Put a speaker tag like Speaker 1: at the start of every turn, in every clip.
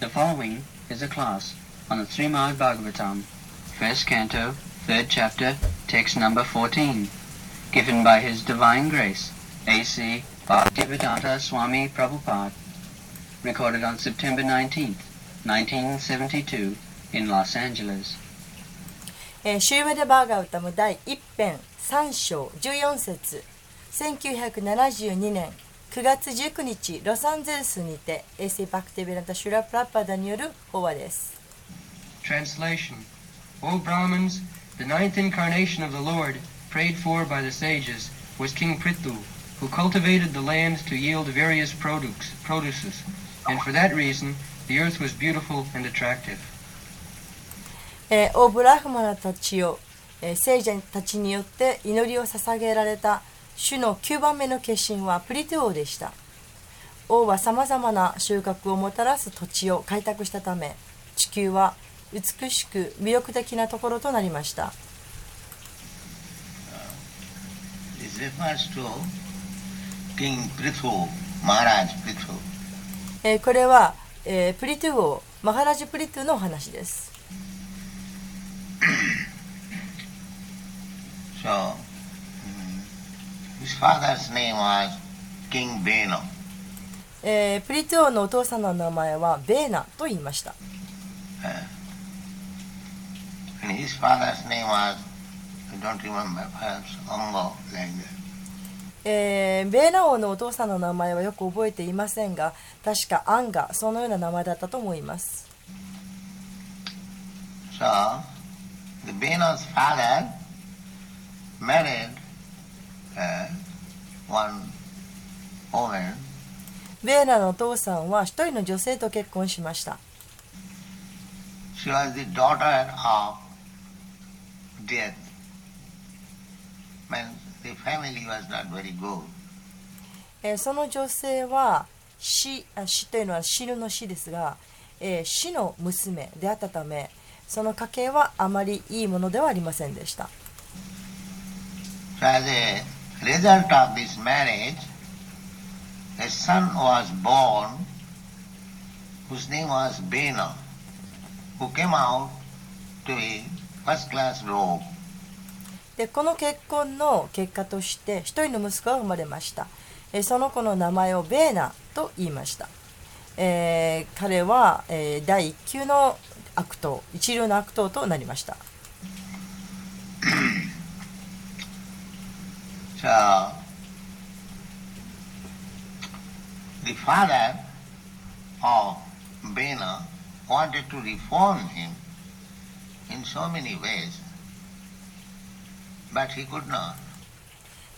Speaker 1: The following is a class on the Srimad Bhagavatam, first canto, third chapter, text number 14, given by His Divine Grace, A.C. Bhaktivedanta Swami Prabhupada, recorded on September 19th, 1972, in Los Angeles.
Speaker 2: えーシューメデ・バーガウタム第1編3章14節1972年 9月19日ロサンゼルスにてエセ・バクティベランタ・シュラ・プラッパダによる法話です
Speaker 3: Translation O Brahmins, the ninth incarnation of the Lord, prayed for by the sages, was King Prithu, who cultivated the land to yield various produce, produces, and for that reason the earth was beautiful and attractive.
Speaker 2: えーオブラフマナたちを、えー聖者たちによって祈りを捧げられた主の9番目の化身はプリテ王でした。王はさまざまな収穫をもたらす土地を開拓したため地球は美しく魅力的なところとなりました.えーこれは、えープリテゥ王マハラジュプリテゥのお話です。
Speaker 4: So, mm, his father's name was King Beno. His father's name was King Beno.
Speaker 2: えー、プリトゥオのお父さんの名前はベーナと言いました。ベーナ王のお父さんの名前はよく覚えていませんが、確かアンガ、そのような名前だったと思います。
Speaker 4: So, the Beno's father
Speaker 2: ベーナのお父さんは一人の女性と結婚しました。その女性は死あ死というのは死ぬの死ですが、えー死の娘であったためその家系はあまりいいものではありませんでした
Speaker 4: result of this marriage, a son was born whose name was Bena, who came out to be first class rogue.
Speaker 2: でこの結婚の結果として一人の息子が生まれました、えその子の名前をベーナと言いました、えー彼は、えー第一級の悪党一流の悪党となりました
Speaker 4: So the father of Bena wanted to reform him in so many ways, but he could not.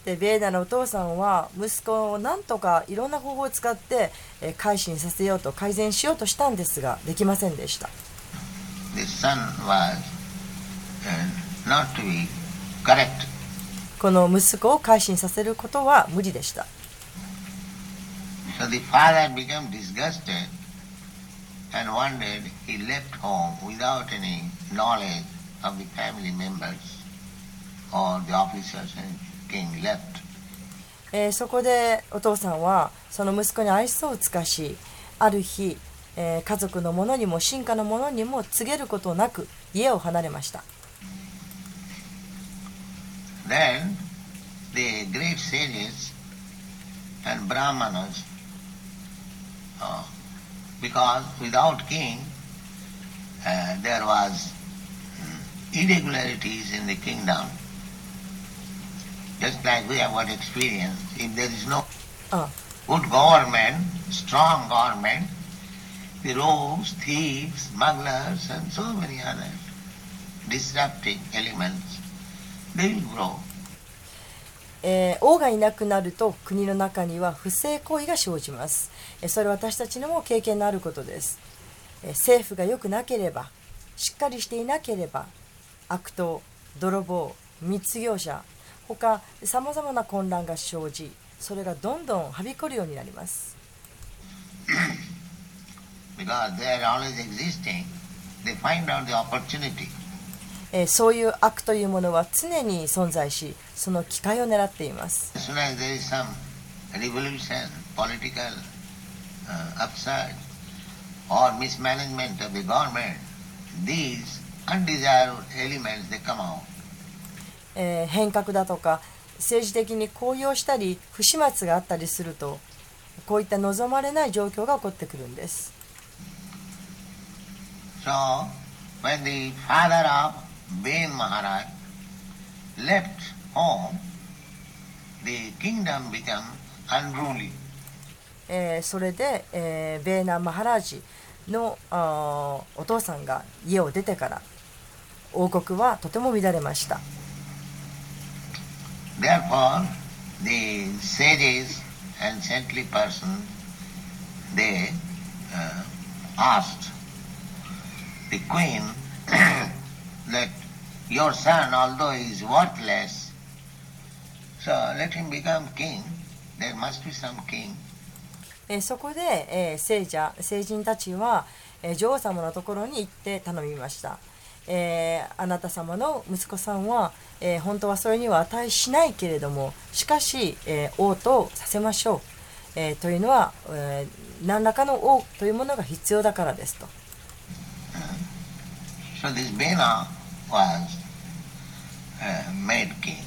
Speaker 2: でベーナのお父さんは息子をなんとかいろんな方法を使って、えー改心させようと改善しようとしたんですができませんでした
Speaker 4: The son was uh, not to be correct.
Speaker 2: この息子を改心させることは無理でした。そこでお父さんはその息子に愛想を尽かしある日、えー、家族のものにも進化のものにも告げることなく家を離れました。
Speaker 4: Then the great sages and brahmanas, uh, because without king uh, there was mm, irregularities in the kingdom. Just like we have got experience, if there is no
Speaker 2: あ
Speaker 4: good government, strong government, the rogues, thieves, smugglers, and so many other disrupting elements,
Speaker 2: えー王がいなくなると国の中には不正行為が生じます。えーそれは私たちにも経験のあることです。えー政府が良くなければしっかりしていなければ悪党泥棒密業者他さまざまな混乱が生じそれがどんどんはびこるようになります。
Speaker 4: Because they are always existing, they find out the opportunity.
Speaker 2: え、そういう悪というものは常に存在しその機会を狙っています。変革だとか政治的に高揚したり不始末があったりするとこういった望まれない状況が起こってくるんです。
Speaker 4: Bain Maharaj left home, the ーリ
Speaker 2: え、それで、え、ベーナ・マハラジのーお父さんが家を出てから王国はとても乱れました。
Speaker 4: ですから that your son, although he is worthless, so let him become king. There must be some king.
Speaker 2: えーそこで、えー聖者聖人たちは、えー女王様のところに行って頼みました、えーあなた様の息子さんは、えー本当はそれには値しないけれどもしかし、えー王とさせましょう、えーというのは、えー何らかの王というものが必要だからですと
Speaker 4: So this Bena was uh, made king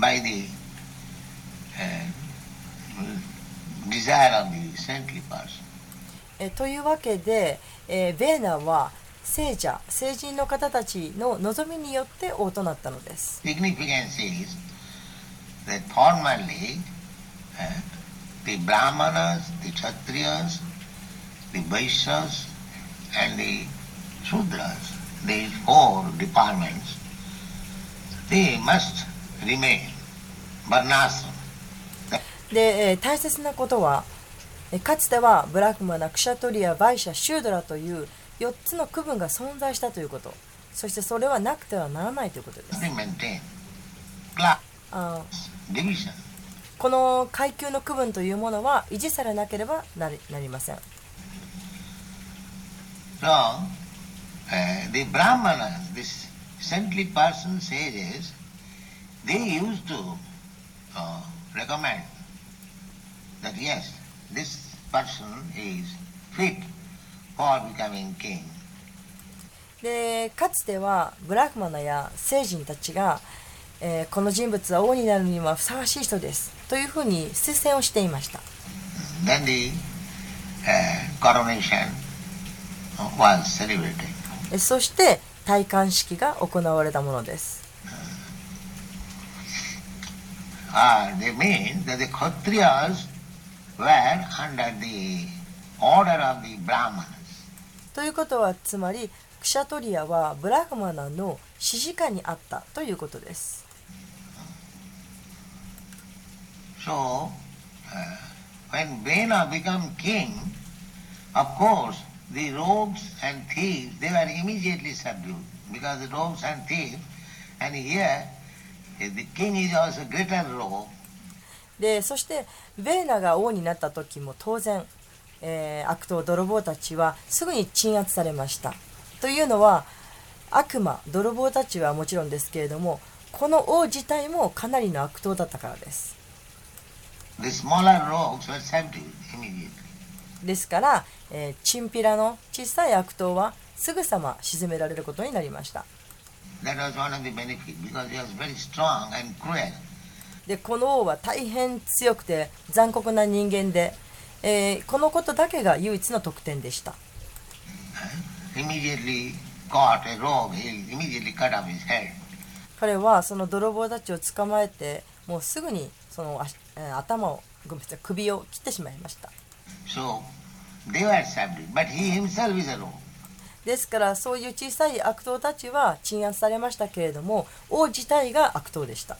Speaker 4: by the uh, desire of the saintly person.
Speaker 2: えーというわけで、えーベーナは聖者聖人の方たちの望みによって王となったのです
Speaker 4: Significance is that formerly uh, the Brahmanas, the Kshatriyas, the Vaishyas and the Shudras, these four departments, they must remain. Varnashram.
Speaker 2: で、えー大切なことはえーかつてはブラックマナクシャトリアバイシャシュードラという4つの区分が存在したということ。そしてそれはなくてはならないということです.この階級の区分というものは維持されなければなりなりません。
Speaker 4: So, uh, the Brahmanas, this saintly person sages, they used to uh, recommend that yes, this person is fit for becoming king.
Speaker 2: でかつてはブラックマナや聖人たちが、えーこの人物は王になるにはふさわしい人ですというふうに推薦をしていました
Speaker 4: Then the uh, coronation was celebrated.
Speaker 2: そして戴冠式が行われたものです。ということはつまりクシャトリアはブラグマナの支持下にあったということです。
Speaker 4: So, uh, when Vena become king, of course, the rogues and thieves, they were immediately subdued because the rogues and thieves, and here eh, the king is also greater rogue,
Speaker 2: でそしてベーナが王になった時も当然、えー悪党泥棒たちはすぐに鎮圧されましたというのは悪魔泥棒たちはもちろんですけれどもこの王自体もかなりの悪党だったからです
Speaker 4: the smaller rogues were subdued immediately.
Speaker 2: ですから、えーチンピラの小さい悪党はすぐさま沈められることになりました.でこの王は大変強くて残酷な人間で、えーこのことだけが唯一の特典でした.彼はその泥棒たちを捕まえてもうすぐにその頭をごめんなさい首を切ってしまいました
Speaker 4: So
Speaker 2: ですからそういう小さい悪党たちは鎮圧されましたけれども王自体が悪党でした。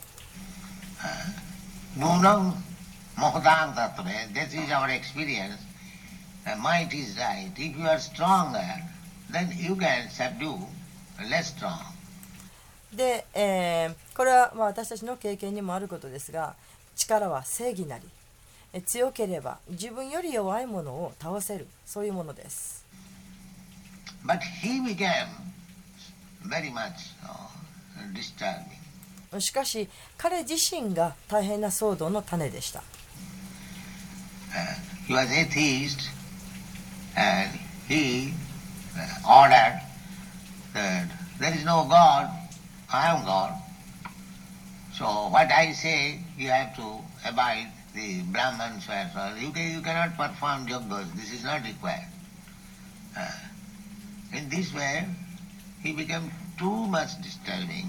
Speaker 2: で、えー、これはまあ私たちの経験にもあることですが力は正義なり。強ければ自分より弱いものを倒せるそういうものです
Speaker 4: But he became very much uh, disturbing.
Speaker 2: しかし彼自身が大変な騒動の種でした
Speaker 4: He was atheist and he uh, ordered that there is no God, I am God. So what I say, you have to abide the Brahman swears. You, can, you cannot perform yogas, this is not required. Uh, in this way, he became too much disturbing.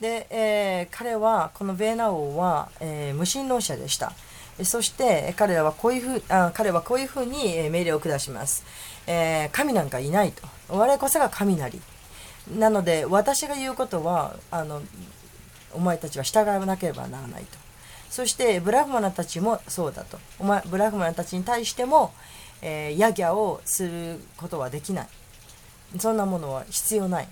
Speaker 2: で、えー彼はこのベーナ王は、えー無神論者でしたえそしてえ彼らはこういうふうあ彼はこういうふうにえ命令を下します、えー神なんかいないと我こそが神なりなので私が言うことはあのお前たちは従わなければならないとそしてブラフマナたちもそうだと。お前ブラフマナたちに対しても、えーヤギャをすることはできない。そんなものは必要ない。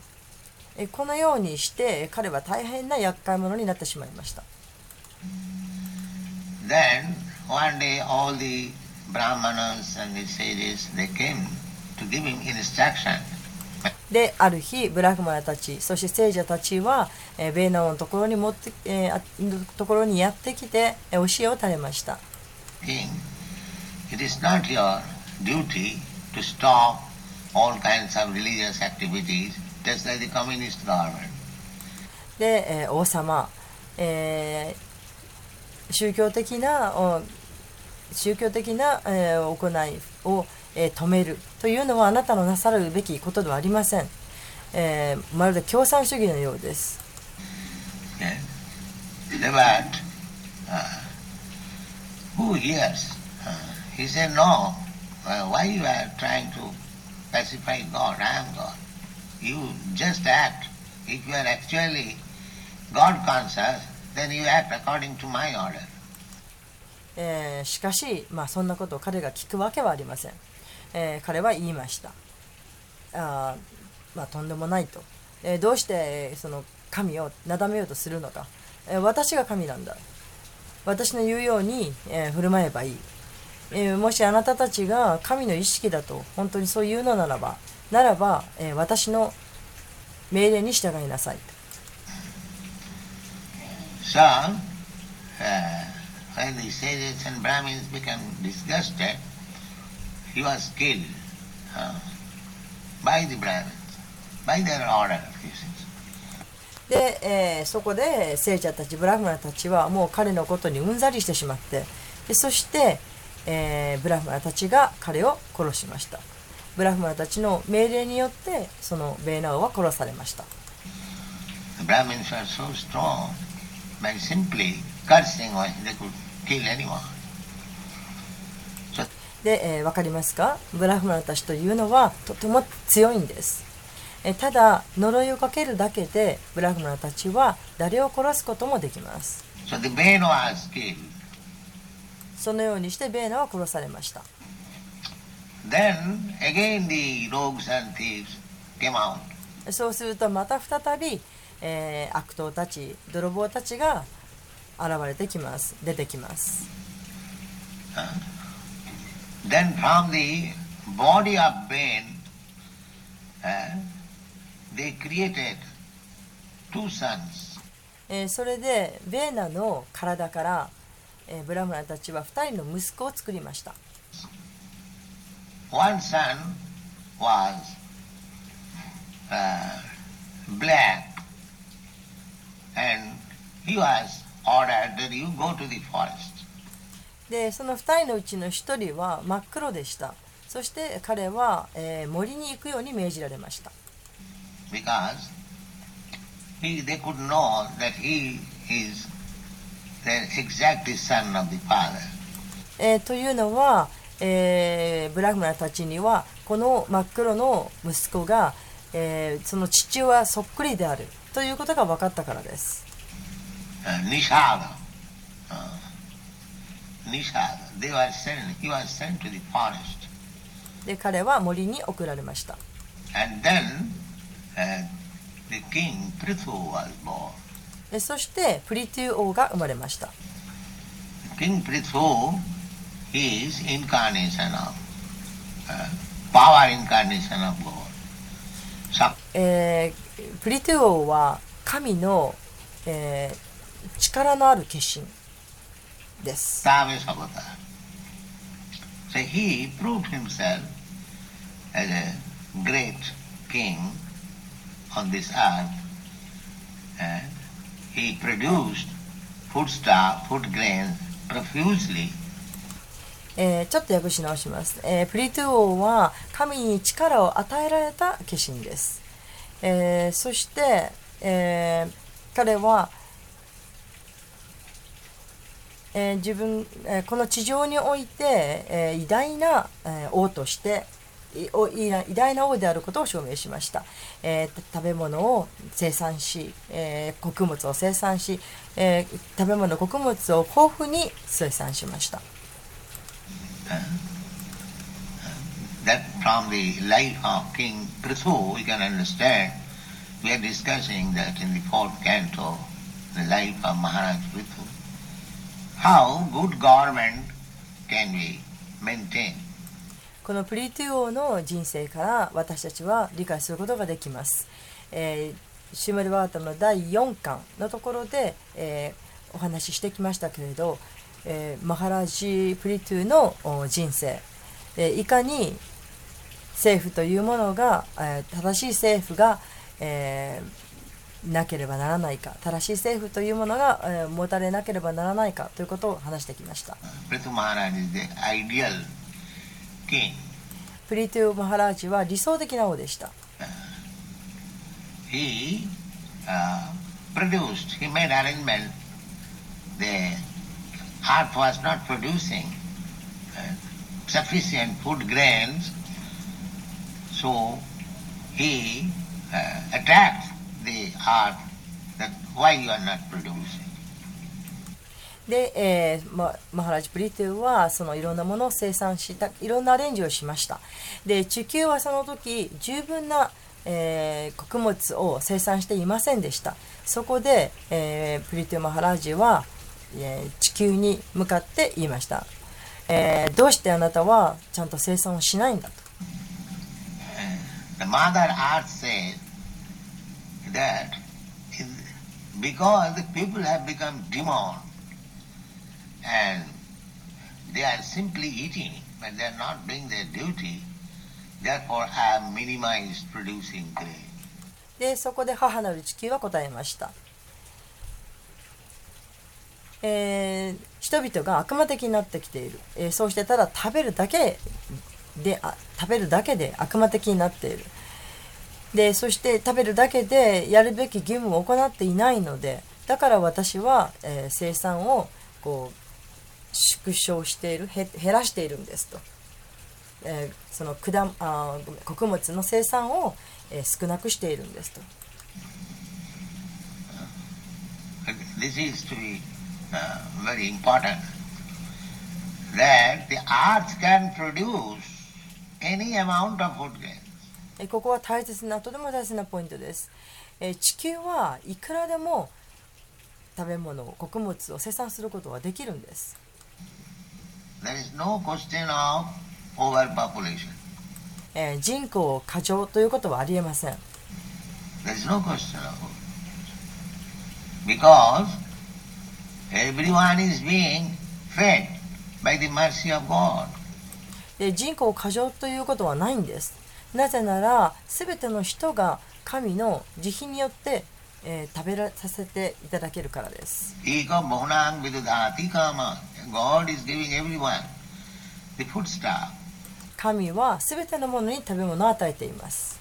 Speaker 2: えこのようにして彼は大変な厄介者になってしまいました。
Speaker 4: Then one day all the Brahmanas and the sages they came to give him instruction.
Speaker 2: である日ブラフマラたちそして聖者たちは、えー、ベーナのところに持って、えー、のところにやってきて、え、教えを垂れました。で、え、王様、え、宗教的な宗教的な、えー、行いをえー止めるというのはあなたのなさるべきことではありません、えーまるで共産主義のようです
Speaker 4: Yes. But uh, who hears? Uh, he said, no. Uh, why you are trying to pacify God? I am God. You just act. If you are actually God conscious, then you act according to my order.
Speaker 2: えーしかし、まあ、そんなことを彼が聞くわけはありません、えー彼は言いました。あ、まあ、とんでもないと、えーどうしてその神をなだめようとするのか、えー私が神なんだ。私の言うように、えー振る舞えばいい、えーもしあなたたちが神の意識だと本当にそう言うのならばならば、えー私の命令に従いなさい。
Speaker 4: So, uh, when the sages and Brahmins became disgusted, he was killed
Speaker 2: で、え、そこで聖者たちブラフマたちはもう彼のことにうんざりしてしまってでそして、え、ブラフマたちが彼を殺しました。ブラフマたちの命令によってそのベーナオは殺されました。で、えーわかりますか？ブラフマナたちというのはとても強いんです、えーただ呪いをかけるだけでブラフマナたちは誰を殺すこともできます。
Speaker 4: So.
Speaker 2: そのようにしてベーナは殺されました。
Speaker 4: Then again the rogues and thieves came out.
Speaker 2: そうするとまた再び、えー悪党たち泥棒たちが現れてきます。出てきます
Speaker 4: Then from the body of Bain, uh, they created two sons.
Speaker 2: えーそれでベーナの体から、えーブラムラたちは2人の息子を作りました
Speaker 4: One son was uh, black, and he was ordered that you go to the forest.
Speaker 2: でその2人のうちの1人は真っ黒でした。そして彼は、えー森に行くように命じられました。
Speaker 4: Because he, they could know that he is the exact son of the father.
Speaker 2: えーというのは、えーブラフマナたちにはこの真っ黒の息子が、えーその父親そっくりであるということが分かったからです。
Speaker 4: Uh,
Speaker 2: で彼は森に送られました。そしてプリトゥ王が生まれました。プリトゥ王は神の、えー、力のある化身。です
Speaker 4: Tavis Avatar. So he proved himself as a great king on this earth and he produced foodstuff, food grains profusely
Speaker 2: えーちょっと訳し直します、えープリトゥ王は神に力を与えられた化身です、えーそして、えー彼は、えー自分、えーこの地上において、えー偉大な、えー王として偉大な王であることを証明しました、えー食べ物を生産し、えー穀物を生産し、えー食べ物穀物を豊富に生産しました、
Speaker 4: that from the life of King Prithu we can understand. We are discussing that in the fourth canto, the life of Maharaj Prithu. How good government can be maintained.
Speaker 2: このプリトゥ王の人生から私たちは理解することができます。えーシュメルワータの第4巻のところで、えーお話ししてきましたけれど、えーマハラジ・プリトゥの人生、えーいかに政府というものが、えー正しい政府が、えーなければならないか正しい政府というものが、えー持たれなければならないかということを話してきました.プリトゥマハラージは理想的な王でした
Speaker 4: He uh, produced, he made arrangement. The earth was not producing uh, sufficient food grains, so he uh, attacked the earth that why you are not producing?
Speaker 2: で、えーま、マハラジ・プリトゥはそのいろんなものを生産したいろんなアレンジをしました。で地球はその時十分な、えー穀物を生産していませんでした。そこで、えープリトゥ・マハラジは、えー地球に向かって言いました、えーどうしてあなたはちゃんと生産をしないんだと。
Speaker 4: The Mother Earth said that in, because the people have become demon and they are simply eating, but they are not doing their duty, therefore I have minimized producing grain.
Speaker 2: でそこで母なる地球は答えました、えー人々が悪魔的になってきている、えーそうしてただ食べるだけであ食べるだけで悪魔的になっているでそして食べるだけでやるべき義務を行っていないのでだから私は、えー生産をこう縮小している減らしているんですと、えーその果あ穀物の生産を、えー少なくしているんですと
Speaker 4: This is to be uh, very important that the earth can produce any amount of food grain.
Speaker 2: ここは大切なとても大切なポイントです。地球はいくらでも食べ物、穀物を生産することはできるんです。人口過剰ということはありえません。人口過剰ということはないんです。なぜならすべての人が神の慈悲によって、え、食べらさせていただけるからです。神はすべてのものに食べ物を与えています。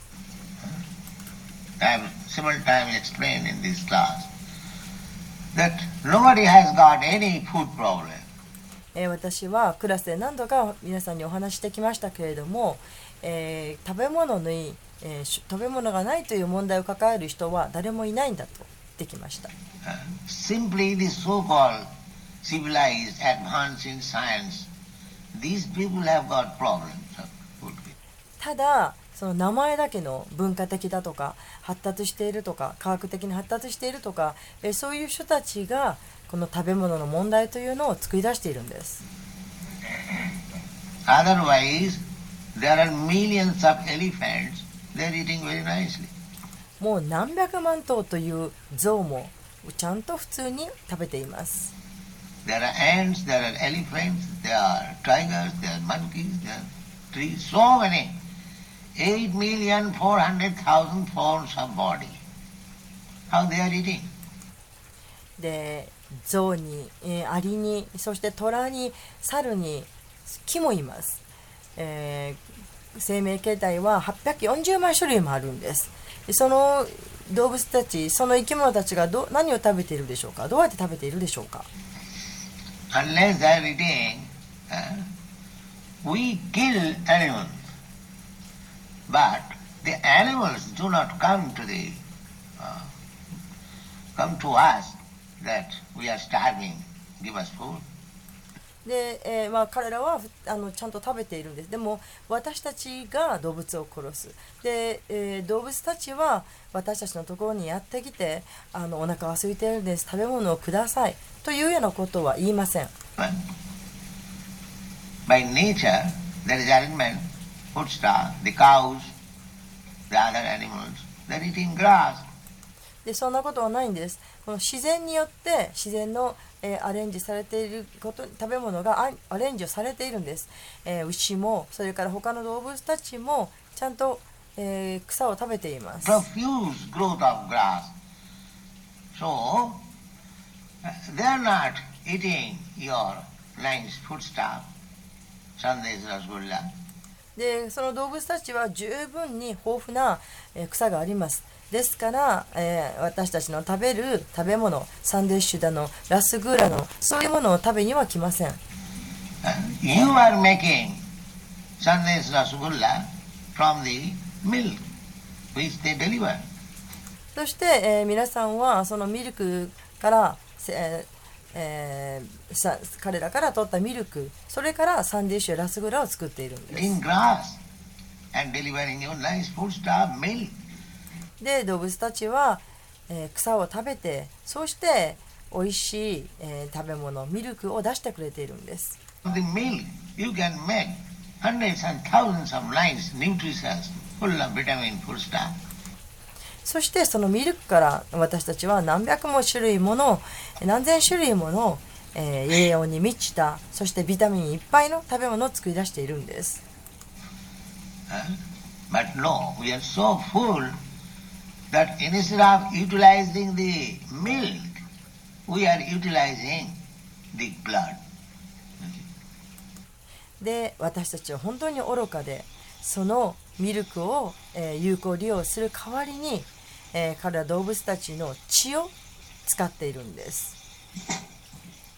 Speaker 2: 私はクラスで何度か皆さんにお話してきましたけれども、えー食べ物に、えーし食べ物がないという問題を抱える人は誰もいないんだと言ってきました。
Speaker 4: Uh, simply the so-called civilized, advanced in science, these people have got problems of food.
Speaker 2: ただその名前だけの文化的だとか発達しているとか科学的に発達しているとか、えーそういう人たちがこの食べ物の問題というのを作り出しているんです。
Speaker 4: Otherwise, there are millions of elephants, they're eating very nicely.
Speaker 2: もう何百万頭という象もちゃんと普通に食べています
Speaker 4: There are ants, there are elephants, there are tigers, there are monkeys, there are trees, so many. Eight million four hundred thousand forms of body. How they are eating?
Speaker 2: で象に、えーアリにそして虎に猿に木もいます、えー生命形態は840万種類もあるんですその動物たちその生き物たちがど何を食べているでしょうかどうやって食べているでしょうか
Speaker 4: Unless they are eating, uh, we kill animals. But the animals do not come to the uh, come to us that we are starving. Give us food.
Speaker 2: で、えーまあ、彼らはあのちゃんと食べているんです。でも私たちが動物を殺す。で、えー動物たちは私たちのところにやってきてあのお腹が空いているんです。食べ物をください。というようなことは言いません。
Speaker 4: By nature, there is arrangement. Foodstuff, the cows, the other animals, they are eating grass.
Speaker 2: でそんなことはないんですこの自然によって自然の、えーアレンジされていること食べ物がアアレンジをされているんです、えー牛もそれから他の動物たちもちゃんと、えー草を食べています
Speaker 4: profuse growth of grass. So, uh, they are not eating your nice foodstuff, sandesh, rasgulla.
Speaker 2: でその動物たちは十分に豊富な、えー草がありますですから、えー私たちの食べる食べ物サンデッシュだのラスグーラのそういうものを食べには来ません
Speaker 4: Uh, you are making sandesh, rasgulla from the milk which they deliver.
Speaker 2: そして、えー皆さんはそのミルクから、せえーえーさ彼らから取ったミルクそれからサンディッシュやラスグラを作っているんです
Speaker 4: Eating grass and delivering you nice foodstuff, milk.
Speaker 2: で動物たちは、えー草を食べてそして美味しい、えー食べ物ミルクを出してくれているんです
Speaker 4: From the milk, you can make hundreds and thousands of nice, nutritious, full of vitamin foodstuff.
Speaker 2: そしてそのミルクから私たちは何百も種類もの何千種類もの、えー栄養に満ちたそしてビタミンいっぱいの食べ物を作り出しているんです?
Speaker 4: But no, we are so full that is not utilizing the milk, we are utilizing the blood.
Speaker 2: で私たちは本当に愚かでそのミルクを、えー、有効利用する代わりに、えー、彼は動物たちの血を使っているんです、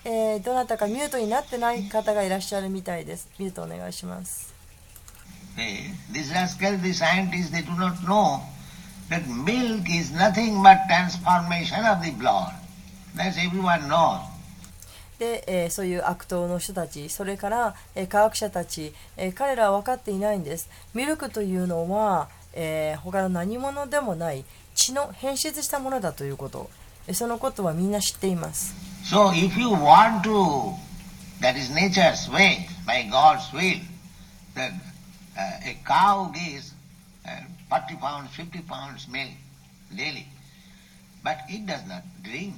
Speaker 2: えー、どなたかミュートになってない方がいらっしゃるみたいです。ミュートお願いします、
Speaker 4: hey, that milk is nothing but transformation of the blood. That's everyone knows.
Speaker 2: で、えーそういう悪党の人たちそれから、えー科学者たち、えー彼らは分かっていないんですミルクというのは、えー他の何者でもない血の変質したものだということえーそのことはみんな知っています
Speaker 4: So if you want to, that is nature's way, by God's will, that uh, a cow gives uh, 40 pounds, 50 pounds milk daily, but it does not drink.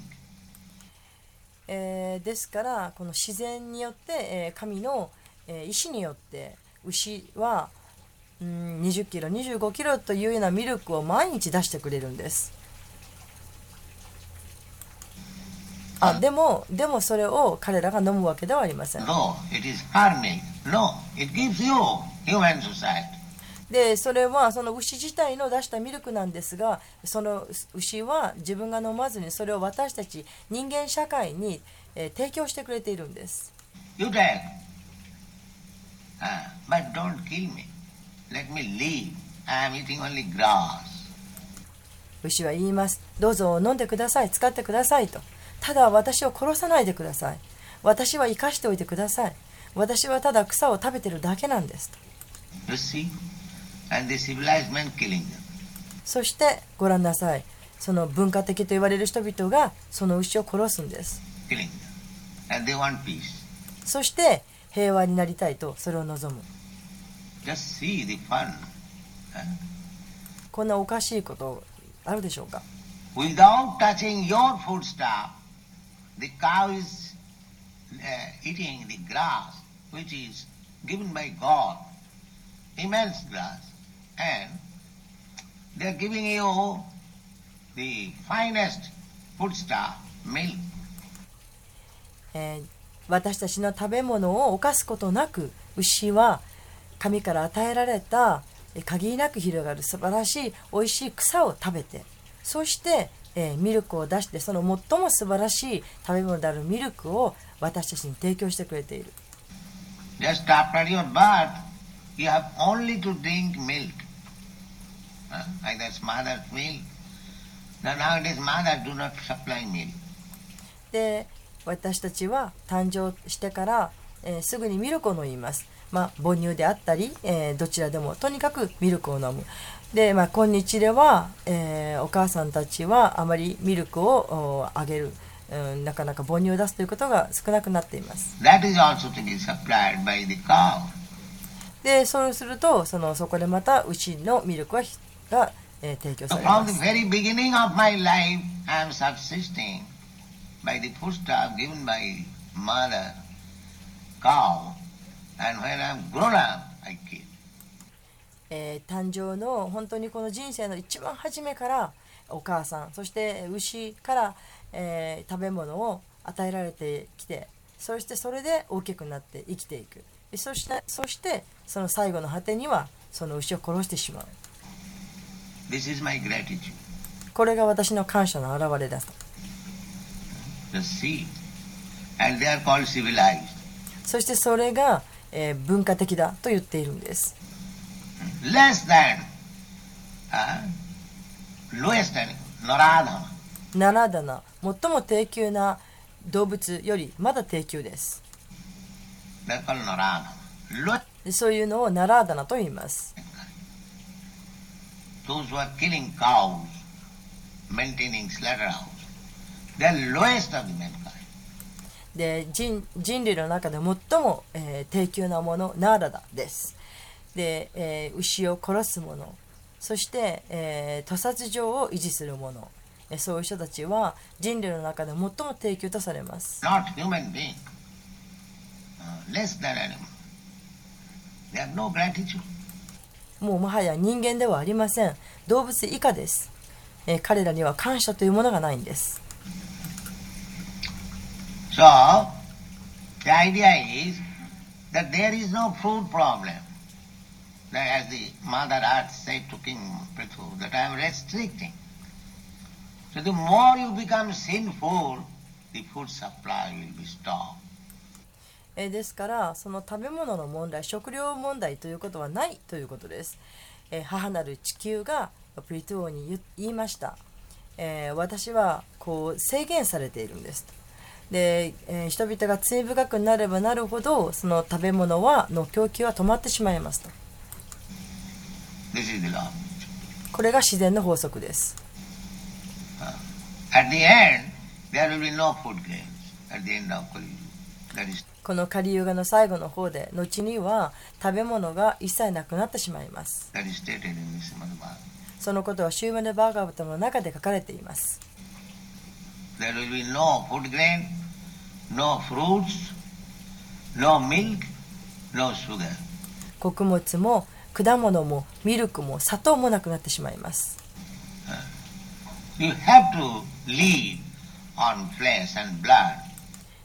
Speaker 2: えーですからこの自然によって、えー神の、えー意志によって牛は、うん、20キロ25キロというようなミルクを毎日出してくれるんですあでもでもそれを彼らが飲むわけではありません
Speaker 4: No, it is her milk. No, it gives you, human society.
Speaker 2: でそれはその牛自体の出したミルクなんですがその牛は自分が飲まずにそれを私たち人間社会に、えー提供してくれているんです
Speaker 4: You take. Ah, but don't kill me. Let me live. I am eating only grass.
Speaker 2: 牛は言いますどうぞ飲んでください使ってくださいとただ私を殺さないでください私は生かしておいてください私はただ草を食べてるだけなんですと
Speaker 4: You see?
Speaker 2: そしてご覧なさいその文化的と言われる人々がその牛を殺すんです.そして平和になりたいとそれを望む?こんなおかしいことあるでしょうか
Speaker 4: Without touching your foodstuff, the cow is eating the grass which is given by God, immense grass, and they are giving you the finest foodstuff, milk.
Speaker 2: えー私たちの食べ物を犯すことなく牛は神から与えられたえー限りなく広がる素晴らしい美味しい草を食べてそして、えーミルクを出してその最も素晴らしい食べ物であるミルクを私たちに提供してくれている
Speaker 4: Just after your birth, you have only to drink milk. Huh? Like that's mother's milk. Now nowadays mothers do not supply milk.
Speaker 2: で私たちは誕生してから、えーすぐにミルクを飲みます、まあ、母乳であったり、えーどちらでもとにかくミルクを飲むで、まあ、今日では、えーお母さんたちはあまりミルクをおあげる、うん、なかなか母乳を出すということが少なくなっています.でそうするとそのそこでまた牛のミルクはが、え、提供されす。え、誕生の本当にこの人生の一番初めからお母さんそして牛から、え、食べ物を与えられてきてそしてそれで大きくなって生きていく,そしてその最後の果てにはその牛を殺してしまう。
Speaker 4: This is my gratitude.
Speaker 2: これが私の感謝の表れだと
Speaker 4: The sea. And they are called civilized.
Speaker 2: そしてそれが、えー文化的だと言っているんです
Speaker 4: Less than, uh, lowest animal, Naradhama.
Speaker 2: ナラダナ最も低級な動物よりまだ低級です
Speaker 4: Naradhama. Lowest
Speaker 2: でそういうのをナラーダナと言います
Speaker 4: those who are killing cows, maintaining slaughterhouse, they are lowest of the mankind.
Speaker 2: で人人類の中で最も、えー低級なものナーラダですで、えー牛を殺す者そして、えー屠殺場を維持する者えーそういう人たちは人類の中で最も低級とされます
Speaker 4: not human being, uh, less than animal. They have no gratitude.
Speaker 2: もうもはや人間ではありません動物以下です、えー彼らには感謝というものがないんです
Speaker 4: So, the idea is that there is no food problem. That as the Mother Earth said to King Prithu, that I am restricting. So the more you become sinful, the food supply will be stopped.
Speaker 2: えーですからその食べ物の問題食料問題ということはないということです、えー母なる地球がプリトゥ王に言言いました、えー私はこう制限されているんですとで、えー人々が罪深くなればなるほどその食べ物はの供給は止まってしまいますと.これが自然の法則です
Speaker 4: At the end, there will be no food grains. At the end of Kali Yuga. That is
Speaker 2: このカリユガの最後の方で、後には食べ物が一切なくなってしまいます。そのことはシューマネ・バーガーブトの中で書かれています。穀物も果物もミルクも砂糖もなくなってしまいます。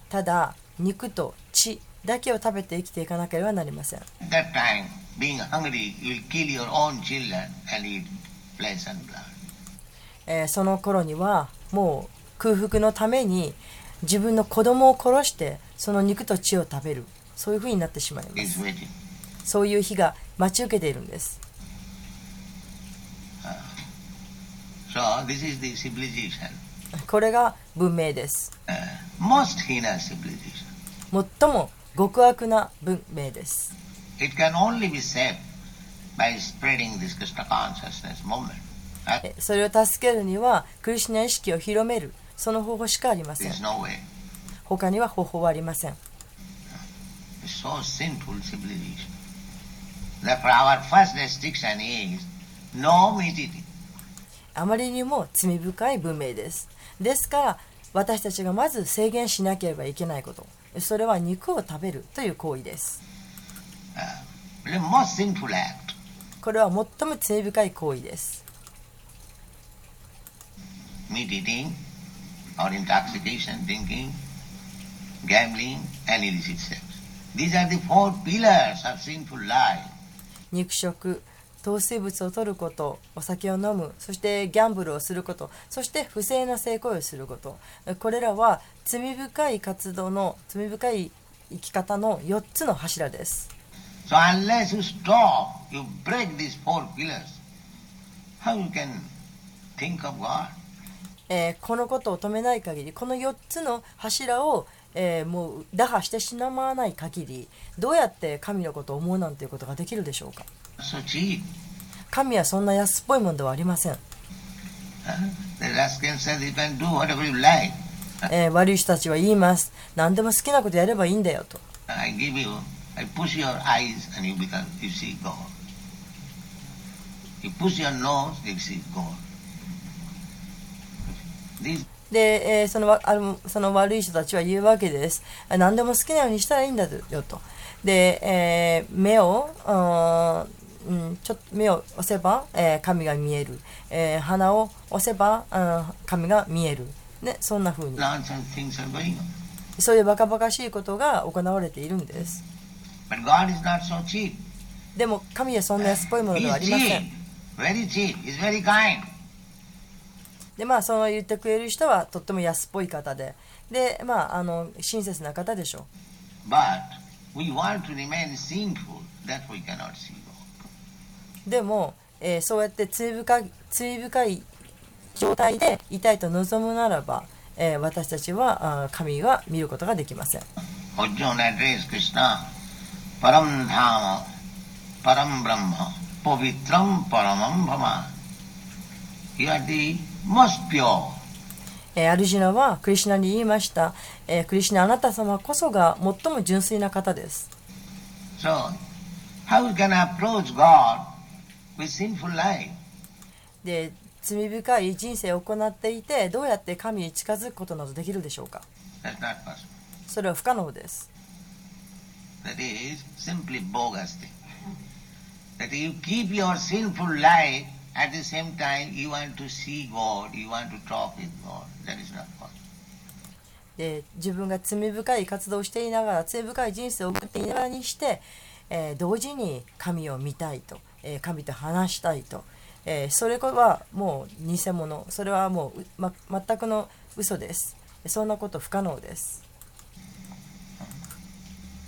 Speaker 2: ただ、肉と血だけを食べて生きていかなければなりません。その頃にはもう空腹のために自分の子供を殺してその肉と血を食べるそういうふうになってしまいます。そういう日が待ち受けているんです。これが文明です。最も極悪な文明です。それを助けるには、クリスチナ意識を広める、その方法しかありません。他には方法はありません。あまりにも罪深い文明です。ですから、私たちがまず制限しなければいけないこと。それは肉を食べるという行為です。これは最も罪深い行為です。肉食、糖水物を取ることお酒を飲むそしてギャンブルをすることそして不正な性行為をすることこれらは罪深い活動の罪深い生き方の4つの柱です
Speaker 4: So unless you stop, you break these four pillars, how you can think of God?
Speaker 2: えーこのことを止めない限りこの4つの柱を、えーもう打破してしまわない限りどうやって神のことを思うなんていうことができるでしょうか？神はそんな安っぽいものではありません。えー、悪い人たちは言います。何でも好きなことやればいいんだよと。で、えーその、その悪い人たちは言うわけです。何でも好きなようにしたらいいんだよと。で、えー、目を。うんうん、ちょっと目を押せば、えー神が見える。えー鼻を押せば、あー神が見える。ね、そんな風に。
Speaker 4: nonsense things are going on.
Speaker 2: そういうバカバカしいことが行われているんです。
Speaker 4: So.
Speaker 2: でも神はそんな安っぽいものではありませ.ん。でまあその言ってくれる人はとっても安っぽい方で、でまああの親切な方でしょう。
Speaker 4: But we want to remain sinful. That we cannot see.
Speaker 2: でも、えー、そうやって罪深,罪深い状態でいたいと望むならば、えー、私たちはあ神は見ることができません。アルジナはクリシナに言いました、えー、クリシナあなた様こそが最も純粋な方です。
Speaker 4: So, how can I approach God?
Speaker 2: で罪深い人生を行っていてどうやって神に近づくことなどできるでしょうか？それは不可能です。で自分が罪深い活動をしていながら罪深い人生を送っていながらにして、え、同時に神を見たいと。えー神と話したいと、えーそれはもう偽物それはもう、ま、全くの嘘ですそんなこと不可能です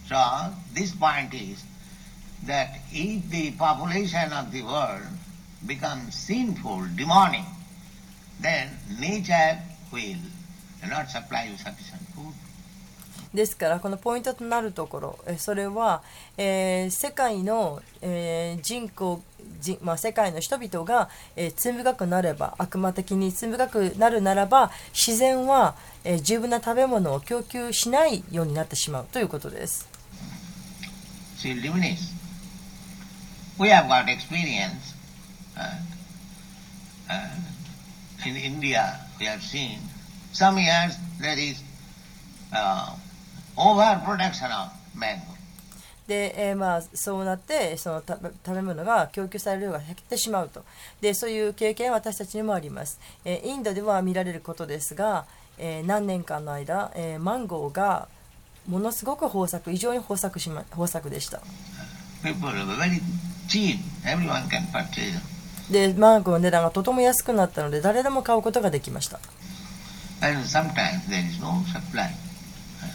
Speaker 4: So this point is that if the population of the world becomes sinful, demonic, then nature will not supply you sufficient food.
Speaker 2: ですからこのポイントとなるところそれは、え、世界の、え、人口人、まあ、世界の人々が、えー、罪深くなれば悪魔的に罪深くなるならば自然は、え、十分な食べ物を供給しないようになってしまうということです。で、えーまあ、そうなってその食べ物が供給される量が減ってしまうと。でそういう経験は私たちにもあります、えーインドでは見られることですが、えー何年間の間、えーマンゴーがものすごく豊作異常に豊作しま豊作でした.でマンゴーの値段がとても安くなったので誰でも買うことができました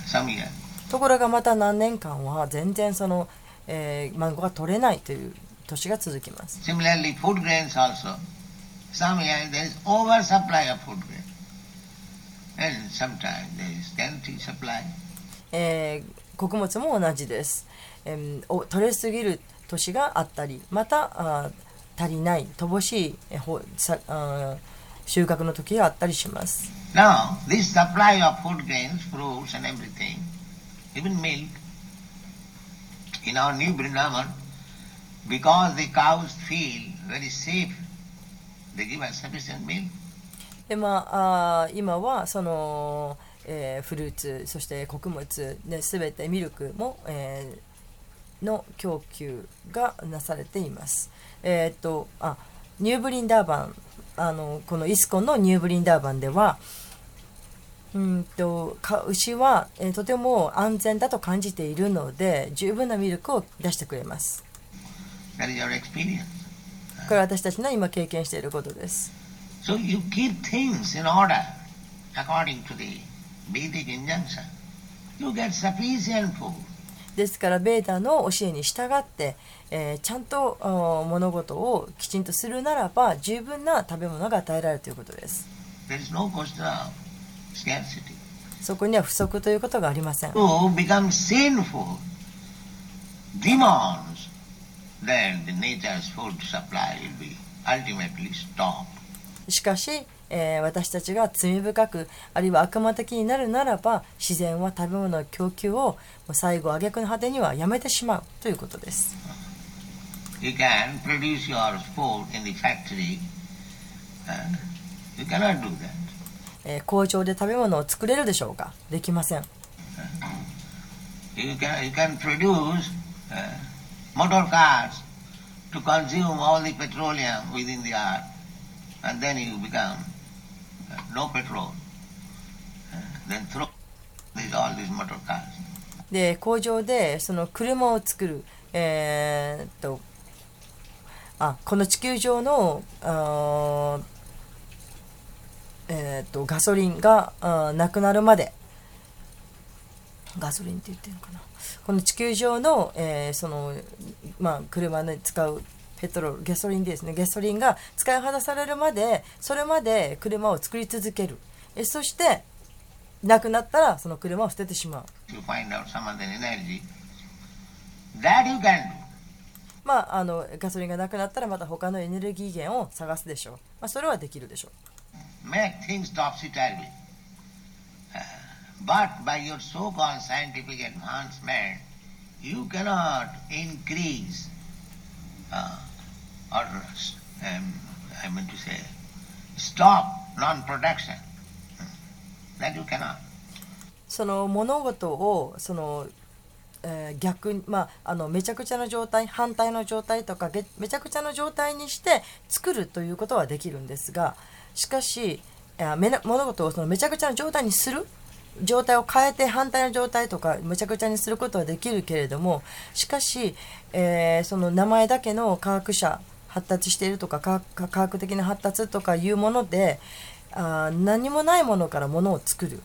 Speaker 4: Some years.
Speaker 2: ところがまた何年間は全然その、えーマンゴーが取れないという年が続きます
Speaker 4: Similarly, food grains also. Some years there is oversupply of food grains. And sometimes there is scanty supply.
Speaker 2: えー穀物も同じです、えーお取れすぎる年があったりまたあー足りない乏しい、えーほさあー収穫の時があったりします。でまあ、今はその、え、フルーツそして穀物すべてミルクも、え、の供給がなされています。え、っとあニューブリンダーバンあのこのイスコンのニューブリンダーバンではうんと牛は、え、とても安全だと感じているので十分なミルクを出してくれます。これは私たちの今経験していることです。ですから、ベータの教えに従って、えーちゃんと物事をきちんとするならば十分な食べ物が与えられるということです。
Speaker 4: No.
Speaker 2: そこには不足ということがありません。
Speaker 4: Sinful, demons, the.
Speaker 2: しかし、えー私たちが罪深くあるいは悪魔的になるならば自然は食べ物の供給をもう最後挙句の果てにはやめてしまうということです。
Speaker 4: You can produce your food in the factory. Uh, you cannot do that.
Speaker 2: えー工場で食べ物を作れるでしょうかできません。
Speaker 4: You can, you can produce uh, motor cars to consume all the petroleum within the earth, and then you become uh, no petrol. Uh, then throw these, all these motor cars.
Speaker 2: で工場でその車を作る、えーっとあこの地球上のあえーっとガソリンがあなくなるまで。ガソリンって言ってるのかな。この地球上の,、えーそのまあ、車で使うペトロールガソリンですね。ガソリンが使い果たされるまでそれまで車を作り続ける。えそしてなくなったらその車を捨ててしまう。まあ、あのガソリンがなくなったらまた他のエネルギー源を探すでしょう、まあ、それはできるでしょう
Speaker 4: Make things topsy-turvy. Uh, but by your so-called scientific advancement, you cannot increase uh, or, um, I mean to say, stop non-production. That you cannot.
Speaker 2: その物事をその、えー逆に、まあ、あのめちゃくちゃな状態反対の状態とかめちゃくちゃな状態にして作るということはできるんですがしかしいやめな物事をそのめちゃくちゃな状態にする状態を変えて反対の状態とかめちゃくちゃにすることはできるけれどもしかし、えーその名前だけの科学者発達しているとか科学的な発達とかいうものであ何もないものからものを作る。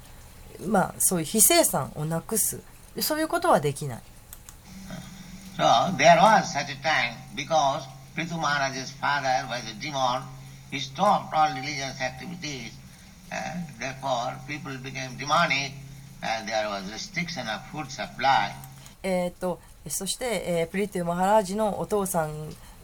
Speaker 2: まあそういう非生産をなくす。そういうことはできない
Speaker 4: So there was such a time because Prithu Maharaj's father was a demon. He stopped all religious activities. Uh, therefore, people became demonic and there was restriction of food supply.
Speaker 2: えー、とそして、えープリティマハラージのお父さん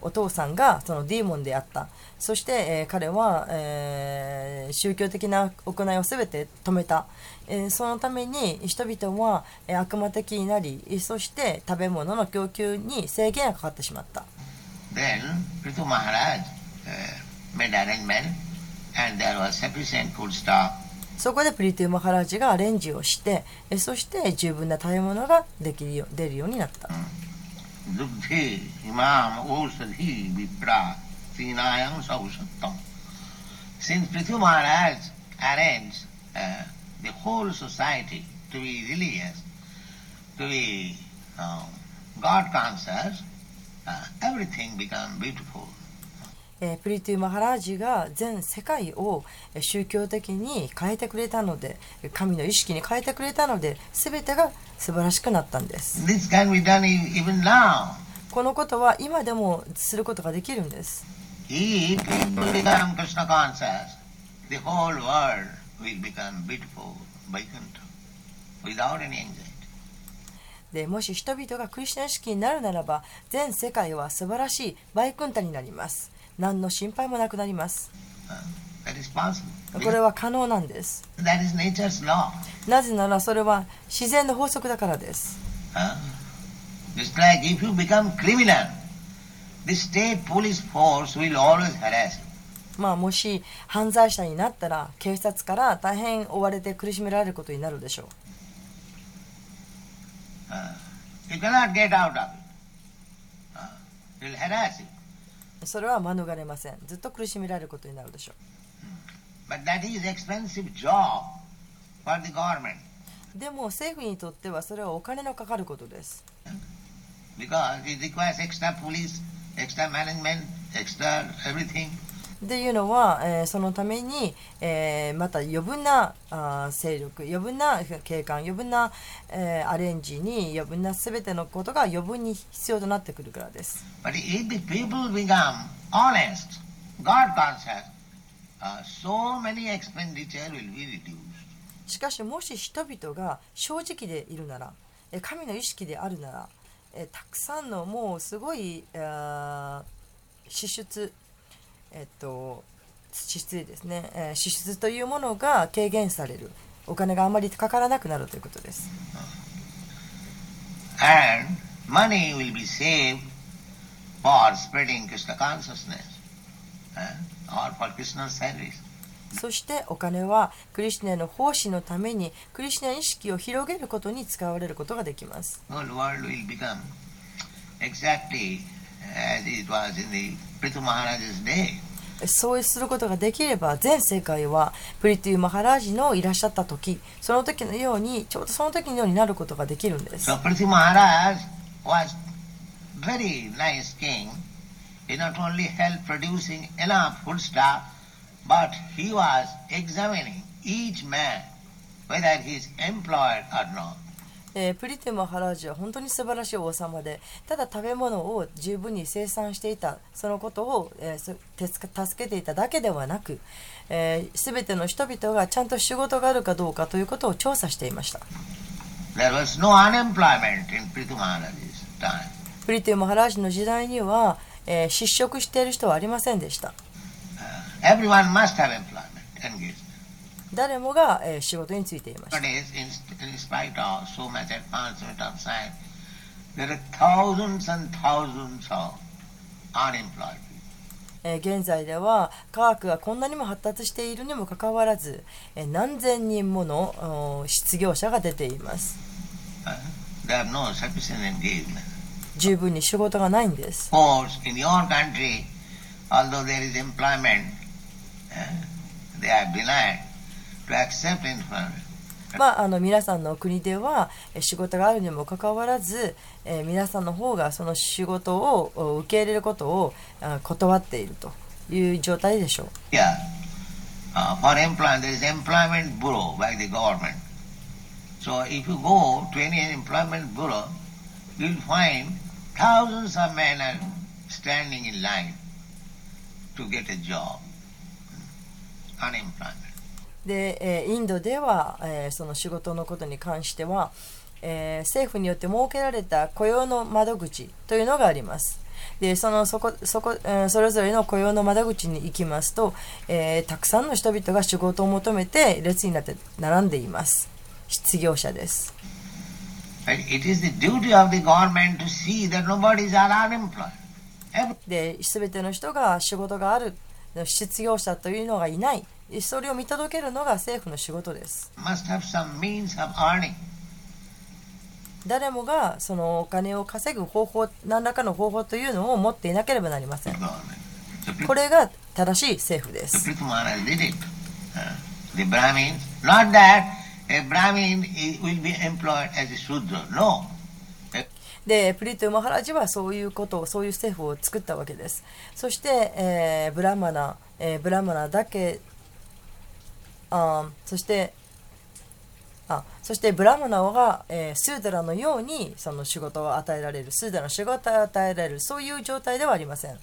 Speaker 2: お父さんがそのディーモンであったそして、えー彼は、えー宗教的な行いを全て止めた、え、そのために人々は悪魔的になりそして食べ物の供給に制限がかかってしまった。そこでプリティ・マハラジがアレンジをしてそして十分な食べ物ができるよ出るようになった。
Speaker 4: うん the whole society to be religious, to be um, God conscious, uh, everything become beautiful.
Speaker 2: えープリティマハラージが全世界をえー宗教的に変えてくれたので神の意識に変えてくれたので全てが素晴らしくなったんです
Speaker 4: This can be done e- even now.
Speaker 2: このことは今でもすることができるんです
Speaker 4: If people become Krishna conscious, the whole world
Speaker 2: もし人々がクリスチャン式になるならば全世界は素晴らしいバイクンタになります。何の心配もなくなります。これは可能なんです。なぜならそれは自然の法則だからです。
Speaker 4: 例えば、クリミナル、この state police force は必ず捕
Speaker 2: まります。まあ、もし犯罪者になったら警察から大変追われて苦しめられることになるでしょう
Speaker 4: Uh. Uh.
Speaker 2: それは免れませんずっと苦しめられることになるでしょ
Speaker 4: But that is expensive job for the government
Speaker 2: うでも政府にとってはそれはお金のかかることです
Speaker 4: because it requires extra police, extra management, extra everything.
Speaker 2: っていうのは、えーそのために、えーまた余分なあー勢力余分な警官余分な、えーアレンジに余分な全てのことが余分に必要となってくるからです
Speaker 4: But if the people become honest, God conscious, uh, so many expenditure will be reduced.
Speaker 2: しかしもし人々が正直でいるならえー神の意識であるならえーたくさんのもうすごい支出えっと支出ですね、えー支出というものが軽減されるお金があまりかからなくなるということです
Speaker 4: And money will be saved for spreading Krishna consciousness uh, or for Krishna's service.
Speaker 2: そしてお金はクリシュナへの奉仕のためにクリシュナ意識を広げることに使われることができます。
Speaker 4: The world will become exactly as it was in the Prithu Maharaj's day.
Speaker 2: そうすることができれば全世界はプリティ・マハラージのいらっしゃった時その時のようにちょうどその時のようになることができるんです
Speaker 4: So Prithu Maharaj was very nice king. He not only helped producing enough food stuff, but he was examining each man whether he is employed or not.
Speaker 2: えープリティ・マハラージは本当に素晴らしい王様でただ食べ物を十分に生産していたそのことを、えー助けていただけではなく、えー、全ての人々がちゃんと仕事があるかどうかということを調査していました
Speaker 4: There was no unemployment in time.
Speaker 2: プリティ・マハラージの時代には、えー失職している人はありませんでした
Speaker 4: Everyone must have employment, engagement.
Speaker 2: 誰もが、え、仕事についていました。現在では科学がこんなにも発達しているにもかかわらず何千人もの失業者が出ています。十分に仕事がないんです。まあ、あの皆さんの国ではえー仕事があるにもかかわらず、えー皆さんの方がその仕事をお受け入れることをあ断っているという状態でしょう
Speaker 4: Here, uh, for employment, there is employment bureau by the government. So if you go to any employment bureau, you will find thousands of men are standing in line to get a job. Unemployment.
Speaker 2: で、えーインドでは、えーその仕事のことに関しては、えー政府によって設けられた雇用の窓口というのがあります。でそのそこそこ、えーそれぞれの雇用の窓口に行きますと、えーたくさんの人々が仕事を求めて列になって並んでいます。失業者です。で全ての人が仕事がある失業者というのがいないそれを見届けるのが政府の仕事です。誰もがそのお金を稼ぐ方法、何らかの方法というのを持っていなければなりません。これが正しい政府です。で、プリトゥ・マハラジはそういうことを、そういう政府を作ったわけです。そして、えー、ブラマナ、えー、ブラマナだけ。あーそしてあそしてブラマナが、えースーダラのようにその仕事を与えられるスーダラの仕事を与えられるそういう状態ではありません.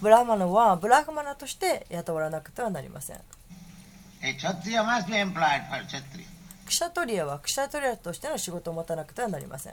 Speaker 2: ブラマナはブラフマナとして雇われなくてはなりません.クシャトリアはクシャトリアとしての仕事を持たなくてはなりません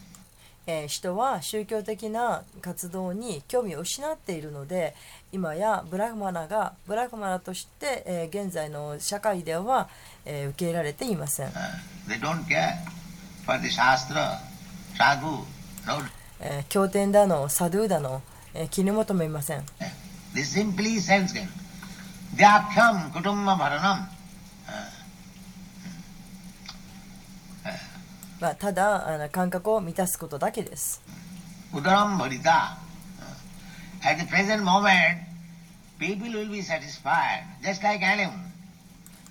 Speaker 2: えー人は宗教的な活動に興味を失っているので今やブラフマナがブラフマナとして、えー現在の社会では、えー受け入れられていません、
Speaker 4: Uh, shastra.
Speaker 2: えー経典だのサドゥだの、えー気に求めません
Speaker 4: They simply sense kutumma bharanam.
Speaker 2: まあ、ただあの感覚を満たすことだけです、
Speaker 4: Udaram bharita. At the present moment, people will be satisfied, just like animal.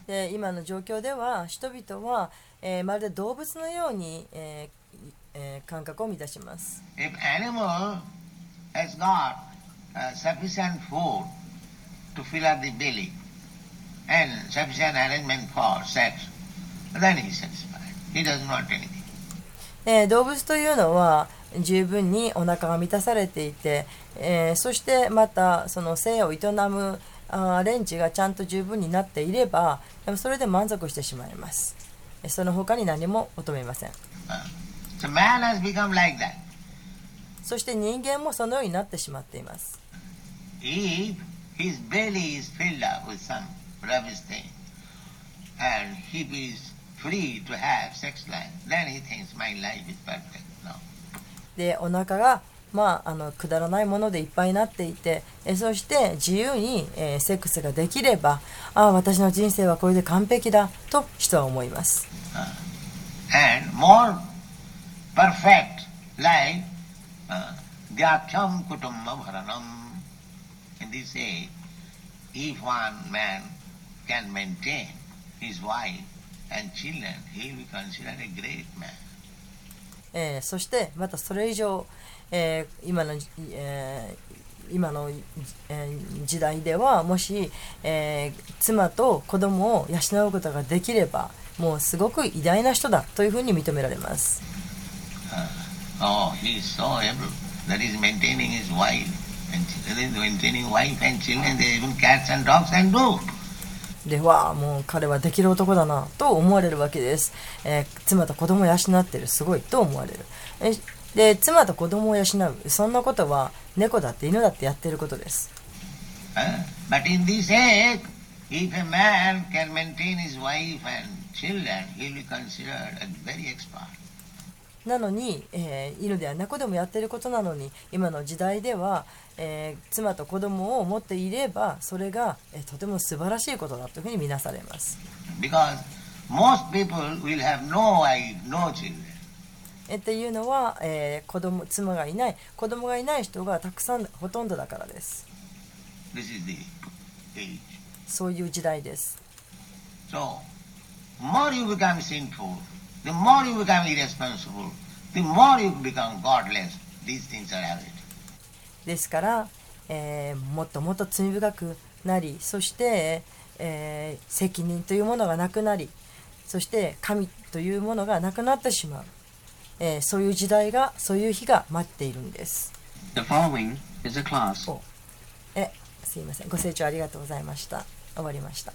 Speaker 2: で今の状況では人々は、えーまるで動物のように、えーえー感覚を満たします
Speaker 4: If animal has got uh, sufficient food to fill up the belly and sufficient arrangement for sex, then he is satisfied. He doesn't want anything.
Speaker 2: えー動物というのは十分にお腹が満たされていて、えーそしてまたその性を営むあレンジがちゃんと十分になっていればでもそれで満足してしまいます。えーその他に何も求めません。
Speaker 4: So man has become like that.
Speaker 2: そして人間もそのようになってしまっています。
Speaker 4: If his belly is filled up with some rubbish thing and he is free to have sex life, then he thinks my life is perfect. No.
Speaker 2: でお腹がまあ、あのくだらないものでいっぱいになっていてえそして自由に、えーセックスができればああ私の人生はこれで完璧だと人は思います
Speaker 4: And more perfect life, uh, Dhyakyam Kutumba Bharanam. In this age, if one man can maintain his wife
Speaker 2: そしてまたそれ以上、え、今の、え、今の、え、時代ではもし、え、妻と子供を養うことができればもうすごく偉大な人だというふうに認められます。ではもう彼はできる男だなと思われるわけです、えー妻と子供を養ってるすごいと思われるえで妻と子供を養うそんなことは猫だって犬だってやってることです
Speaker 4: uh, But in this age, if a man can maintain his wife and children, he'll be considered a very expert.
Speaker 2: なのに、えー犬では猫でもやってることなのに今の時代では、えー妻と子供を持っていればそれが、えーとても素晴らしいことだというふうに見なされます
Speaker 4: Because most people will have no wife, no children.
Speaker 2: えっていうのは、えー子供妻がいない子供がいない人がたくさんほとんどだからです
Speaker 4: This is the age.
Speaker 2: そういう時代です
Speaker 4: So, more you become sinful, the more you become irresponsible, the more you become godless. These things are habit.
Speaker 2: ですから、えーもっともっと罪深くなりそして、えー責任というものがなくなりそして神というものがなくなってしまう、えーそういう時代がそういう日が待っているんです
Speaker 1: The following is a class.
Speaker 2: えすいませんご清聴ありがとうございました終わりました